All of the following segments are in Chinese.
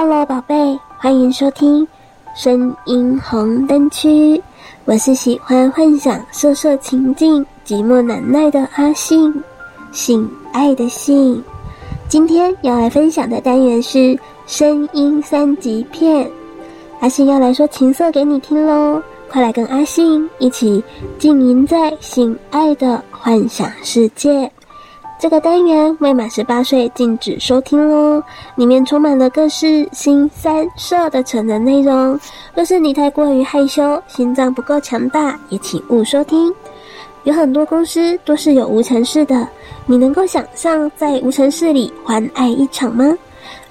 Hello，宝贝，欢迎收听声音红灯区。我是喜欢幻想、色色情境、寂寞难耐的阿信，性爱的性。今天要来分享的单元是声音三级片。阿信要来说情色给你听喽，快来跟阿信一起浸淫在性爱的幻想世界。这个单元未满十八岁禁止收听哦，里面充满了各式新三色的成人内容。若是你太过于害羞，心脏不够强大，也请勿收听。有很多公司都是有无尘室的，你能够想象在无尘室里欢爱一场吗？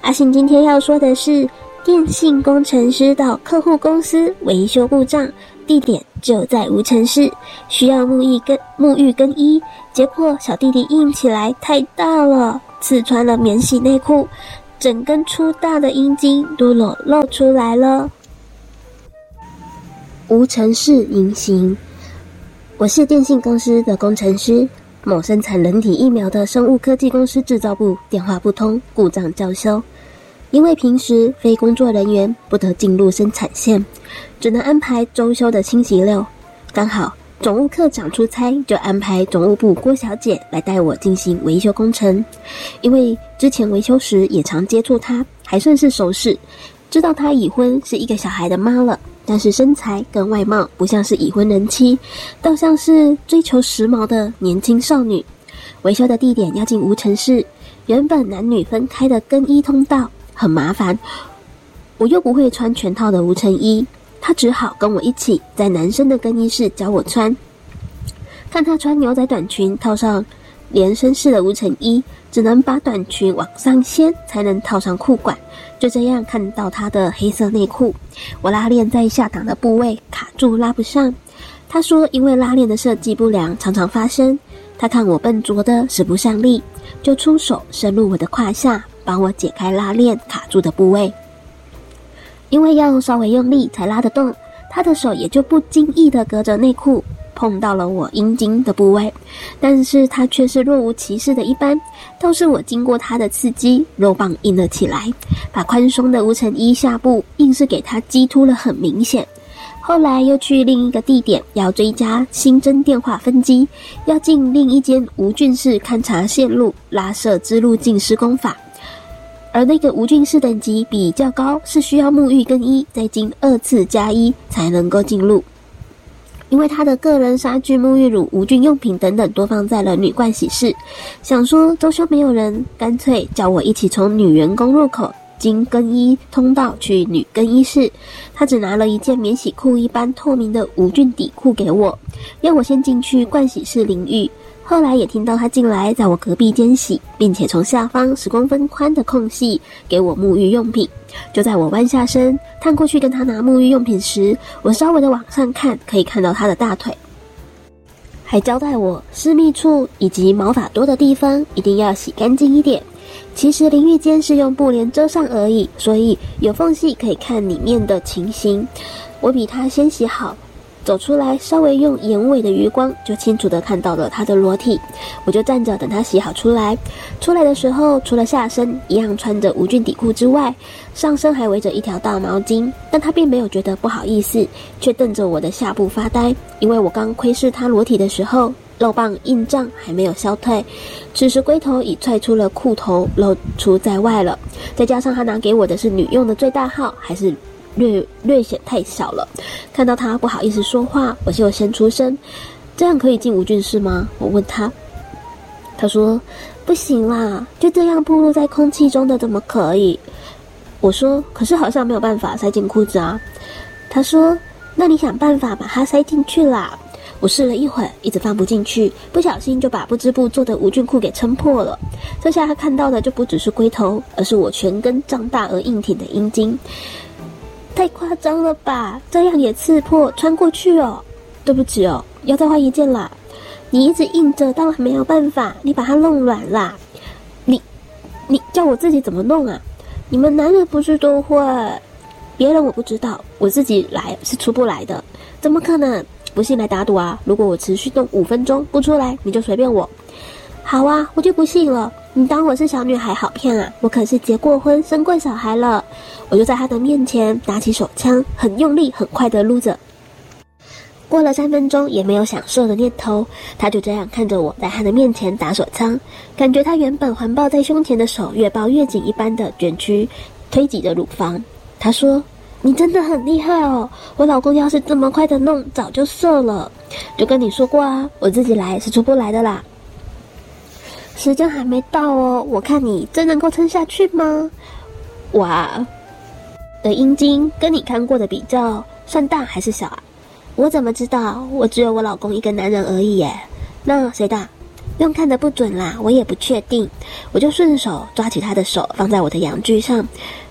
阿信今天要说的是，电信工程师到客户公司维修故障。地点就在无尘室，需要沐浴更沐浴更衣，结果小弟弟硬起来太大了，刺穿了免洗内裤，整根粗大的阴茎都裸露出来了。无尘室隐形，我是电信公司的工程师，某生产人体疫苗的生物科技公司制造部电话不通，故障叫修。因为平时非工作人员不得进入生产线，只能安排周休的星期六。刚好总务科长出差，就安排总务部郭小姐来带我进行维修工程。因为之前维修时也常接触她，还算是熟识，知道她已婚，是一个小孩的妈了。但是身材跟外貌不像是已婚人妻，倒像是追求时髦的年轻少女。维修的地点要进无尘室，原本男女分开的更衣通道。很麻烦，我又不会穿全套的无尘衣，他只好跟我一起在男生的更衣室教我穿。看他穿牛仔短裙，套上连身式的无尘衣，只能把短裙往上掀，才能套上裤管。就这样看到他的黑色内裤，我拉链在下档的部位卡住拉不上。他说，因为拉链的设计不良，常常发生。他看我笨拙的使不上力，就出手伸入我的胯下。帮我解开拉链卡住的部位，因为要稍微用力才拉得动，他的手也就不经意的隔着内裤碰到了我阴茎的部位，但是他却是若无其事的一般，倒是我经过他的刺激，肉棒硬了起来，把宽松的无尘衣下部硬是给他激凸了很明显。后来又去另一个地点，要追加新增电话分机，要进另一间无菌室勘察线路拉射支路径施工法。而那个无菌室等级比较高，是需要沐浴更衣，再经二次加衣才能够进入。因为他的个人杀菌沐浴乳、无菌用品等等都放在了女盥洗室，想说周休没有人，干脆叫我一起从女员工入口经更衣通道去女更衣室。他只拿了一件免洗裤一般透明的无菌底裤给我，要我先进去盥洗室淋浴。后来也听到他进来，在我隔壁间洗，并且从下方十公分宽的空隙给我沐浴用品。就在我弯下身探过去跟他拿沐浴用品时，我稍微的往上看，可以看到他的大腿，还交代我私密处以及毛发多的地方一定要洗干净一点。其实淋浴间是用布帘遮上而已，所以有缝隙可以看里面的情形。我比他先洗好。走出来，稍微用眼尾的余光就清楚地看到了他的裸体。我就站着等他洗好出来。出来的时候，除了下身一样穿着无菌底裤之外，上身还围着一条大毛巾。但他并没有觉得不好意思，却瞪着我的下部发呆。因为我刚窥视他裸体的时候，肉棒硬胀还没有消退。此时龟头已踹出了裤头，露出在外了。再加上他拿给我的是女用的最大号，还是。略略显太小了，看到他不好意思说话，我就先出声：“这样可以进无菌室吗？”我问他，他说：“不行啦，就这样暴露在空气中的怎么可以？”我说：“可是好像没有办法塞进裤子啊。”他说：“那你想办法把它塞进去啦。”我试了一会儿，一直放不进去，不小心就把不织布做的无菌裤给撑破了。这下他看到的就不只是龟头，而是我全根胀大而硬挺的阴茎。太夸张了吧！这样也刺破穿过去哦。对不起哦，要再换一件啦。你一直硬着，当然没有办法。你把它弄软啦。你，你叫我自己怎么弄啊？你们男人不是都会？别人我不知道，我自己来是出不来的。怎么可能？不信来打赌啊！如果我持续动五分钟不出来，你就随便我。好啊，我就不信了。你当我是小女孩好骗啊？我可是结过婚、生过小孩了。我就在他的面前拿起手枪，很用力、很快的撸着。过了三分钟，也没有想射的念头。他就这样看着我在他的面前打手枪，感觉他原本环抱在胸前的手越抱越紧一般的卷曲，推挤着乳房。他说：“你真的很厉害哦！我老公要是这么快的弄，早就射了。就跟你说过啊，我自己来是出不来的啦。时间还没到哦，我看你真能够撑下去吗？哇，的阴茎跟你看过的比较，算大还是小啊？”我怎么知道？我只有我老公一个男人而已耶。那谁大？用看的不准啦，我也不确定。我就顺手抓起他的手，放在我的阳具上。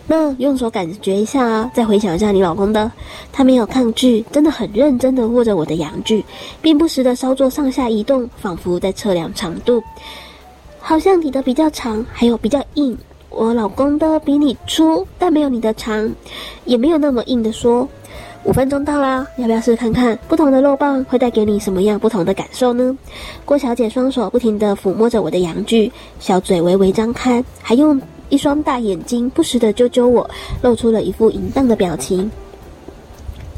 那用手感觉一下啊，再回想一下你老公的。他没有抗拒，真的很认真的握着我的阳具，并不时的稍作上下移动，仿佛在测量长度。好像你的比较长，还有比较硬。我老公的比你粗，但没有你的长，也没有那么硬的说。五分钟到啦，要不要试试看看不同的肉棒会带给你什么样不同的感受呢？郭小姐双手不停地抚摸着我的阳具，小嘴微微张开，还用一双大眼睛不时地揪揪我，露出了一副淫荡的表情。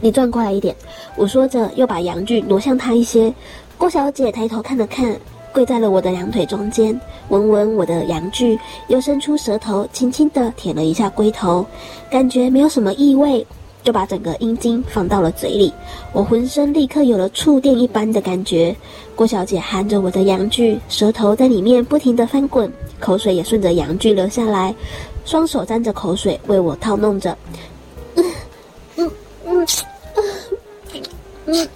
你转过来一点，我说着又把阳具挪向她一些。郭小姐抬头看了看，跪在了我的两腿中间，闻闻我的阳具，又伸出舌头轻轻地舔了一下龟头，感觉没有什么异味。就把整个阴茎放到了嘴里，我浑身立刻有了触电一般的感觉。郭小姐含着我的阳具，舌头在里面不停地翻滚，口水也顺着阳具流下来，双手沾着口水为我套弄着。嗯嗯嗯嗯嗯嗯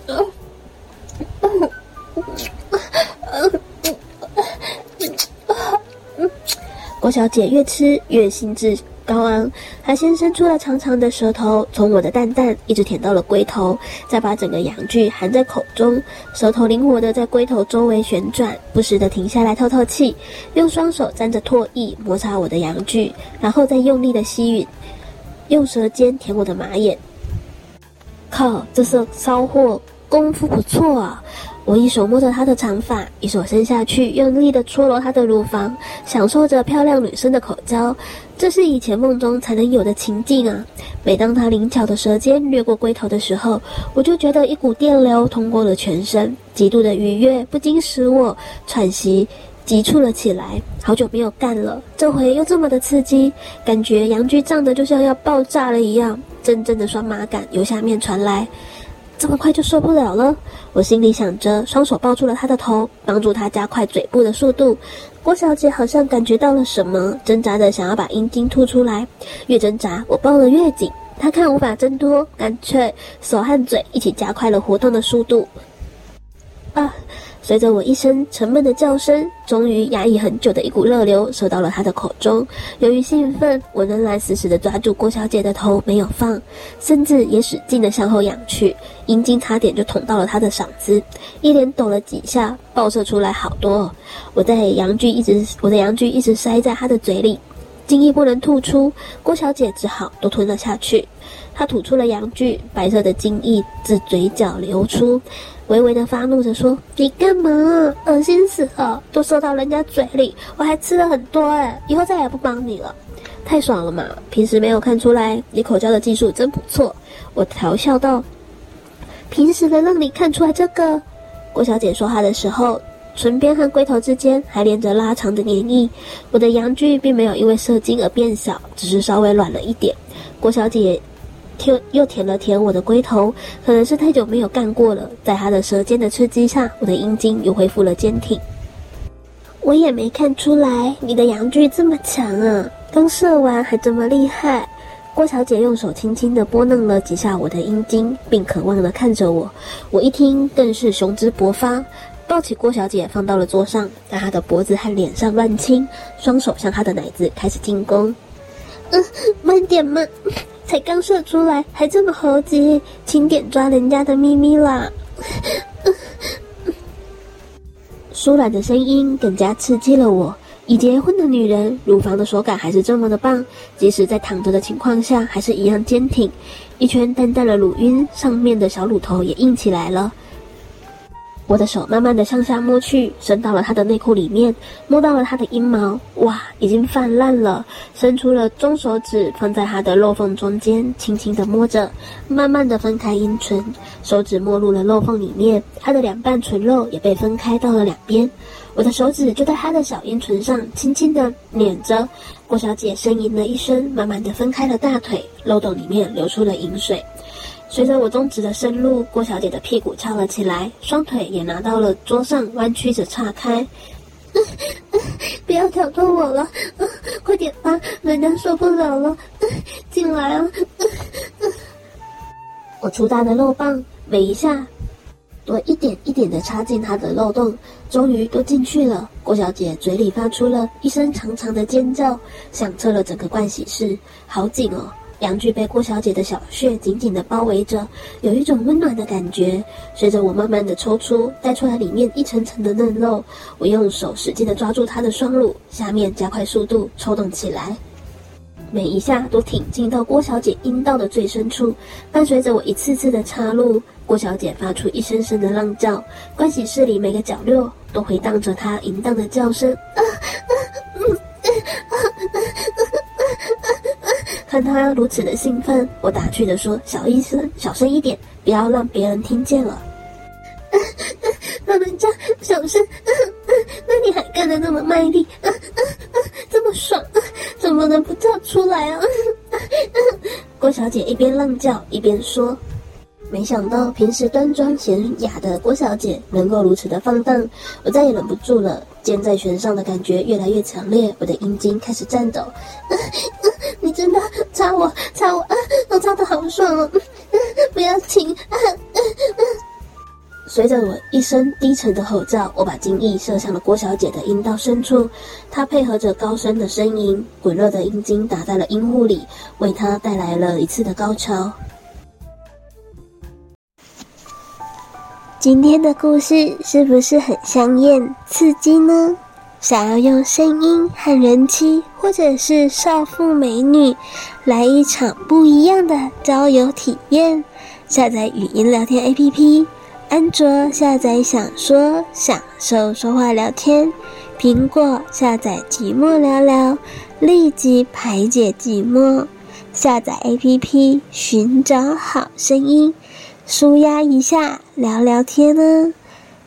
郭小姐越吃越兴致。高昂，他先伸出了长长的舌头，从我的蛋蛋一直舔到了龟头，再把整个阳具含在口中，舌头灵活地在龟头周围旋转，不时地停下来透透气，用双手沾着唾液摩擦我的阳具，然后再用力地吸吮，用舌尖舔我的马眼。靠，这是骚货，功夫不错啊！我一手摸着她的长发，一手伸下去，用力地搓揉她的乳房，享受着漂亮女生的口交。这是以前梦中才能有的情境啊！每当她灵巧的舌尖掠过龟头的时候，我就觉得一股电流通过了全身，极度的愉悦不禁使我喘息急促了起来。好久没有干了，这回又这么的刺激，感觉阳具胀得就像要爆炸了一样，阵阵的酸麻感由下面传来。这么快就受不了了，我心里想着，双手抱住了他的头，帮助他加快嘴部的速度。郭小姐好像感觉到了什么，挣扎着想要把阴茎吐出来，越挣扎我抱得越紧。她看无法挣脱，干脆手和嘴一起加快了活动的速度。啊！随着我一声沉闷的叫声，终于压抑很久的一股热流射到了他的口中。由于兴奋，我仍然死死地抓住郭小姐的头没有放，甚至也使劲地向后仰去，阴茎差点就捅到了她的嗓子，一连抖了几下，爆射出来好多。我在阳具一直，我的阳具一直塞在他的嘴里，精液不能吐出，郭小姐只好都吞了下去。她吐出了阳具，白色的精液自嘴角流出。微微的发怒着说：“你干嘛？恶心死了！都射到人家嘴里，我还吃了很多哎！以后再也不帮你了，太爽了嘛！平时没有看出来，你口交的技术真不错。”我调笑道：“平时能让你看出来这个？”郭小姐说话的时候，唇边和龟头之间还连着拉长的黏液。我的阳具并没有因为射精而变小，只是稍微软了一点。郭小姐。又又舔了舔我的龟头，可能是太久没有干过了，在她的舌尖的刺激下，我的阴茎又恢复了坚挺。我也没看出来你的阳具这么强啊，刚射完还这么厉害。郭小姐用手轻轻地拨弄了几下我的阴茎，并渴望地看着我。我一听更是雄姿勃发，抱起郭小姐放到了桌上，在她的脖子和脸上乱亲，双手向她的奶子开始进攻。嗯，慢点嘛。才刚射出来，还这么猴急，轻点抓人家的咪咪啦！舒软的声音更加刺激了我。已结婚的女人，乳房的手感还是这么的棒，即使在躺着的情况下，还是一样坚挺。一圈淡淡的乳晕，上面的小乳头也硬起来了。我的手慢慢的向下摸去，伸到了他的内裤里面，摸到了他的阴毛，哇，已经泛滥了。伸出了中手指，放在他的肉缝中间，轻轻的摸着，慢慢的分开阴唇，手指没入了肉缝里面，他的两瓣唇肉也被分开到了两边。我的手指就在他的小阴唇上轻轻的捻着。郭小姐呻吟了一声，慢慢的分开了大腿，漏洞里面流出了淫水。随着我中指的深入，郭小姐的屁股翘了起来，双腿也拿到了桌上，弯曲着岔开。不要挑逗我了，快点吧，人家受不了了，进来啊！我粗大的肉棒每一下都一点一点的插进她的漏洞，终于都进去了。郭小姐嘴里发出了一声长长的尖叫，响彻了整个盥洗室，好紧哦。阳具被郭小姐的小穴紧紧地包围着，有一种温暖的感觉。随着我慢慢地抽出，带出来里面一层层的嫩肉，我用手使劲地抓住她的双乳，下面加快速度抽动起来，每一下都挺进到郭小姐阴道的最深处。伴随着我一次次的插入，郭小姐发出一声声的浪叫，关系室里每个角落都回荡着她淫荡的叫声。啊看他如此的兴奋，我打趣地说：“小医生，小声一点，不要让别人听见了。”老人家小声，那你还干得那么卖力，这么爽，怎么能不叫出来啊？郭小姐一边浪叫一边说。没想到平时端庄娴雅的郭小姐能够如此的放荡，我再也忍不住了，箭在弦上的感觉越来越强烈，我的阴茎开始颤抖。真的插我，插我，啊，我插得好爽哦！不要停！随着我一声低沉的吼叫，我把精液射向了郭小姐的阴道深处，她配合着高声的呻吟，滚热的阴茎打在了阴户里，为她带来了一次的高潮。今天的故事是不是很香艳刺激呢？想要用声音和人妻，或者是少妇美女，来一场不一样的交友体验？下载语音聊天 APP，安卓下载享说享受说话聊天，苹果下载寂寞聊聊，立即排解寂寞。下载 APP，寻找好声音。舒压一下，聊聊天呢。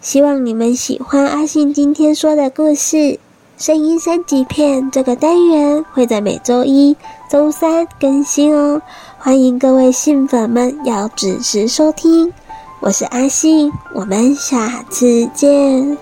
希望你们喜欢阿信今天说的故事。声音三级片这个单元会在每周一、周三更新哦。欢迎各位信粉们要准时收听。我是阿信，我们下次见。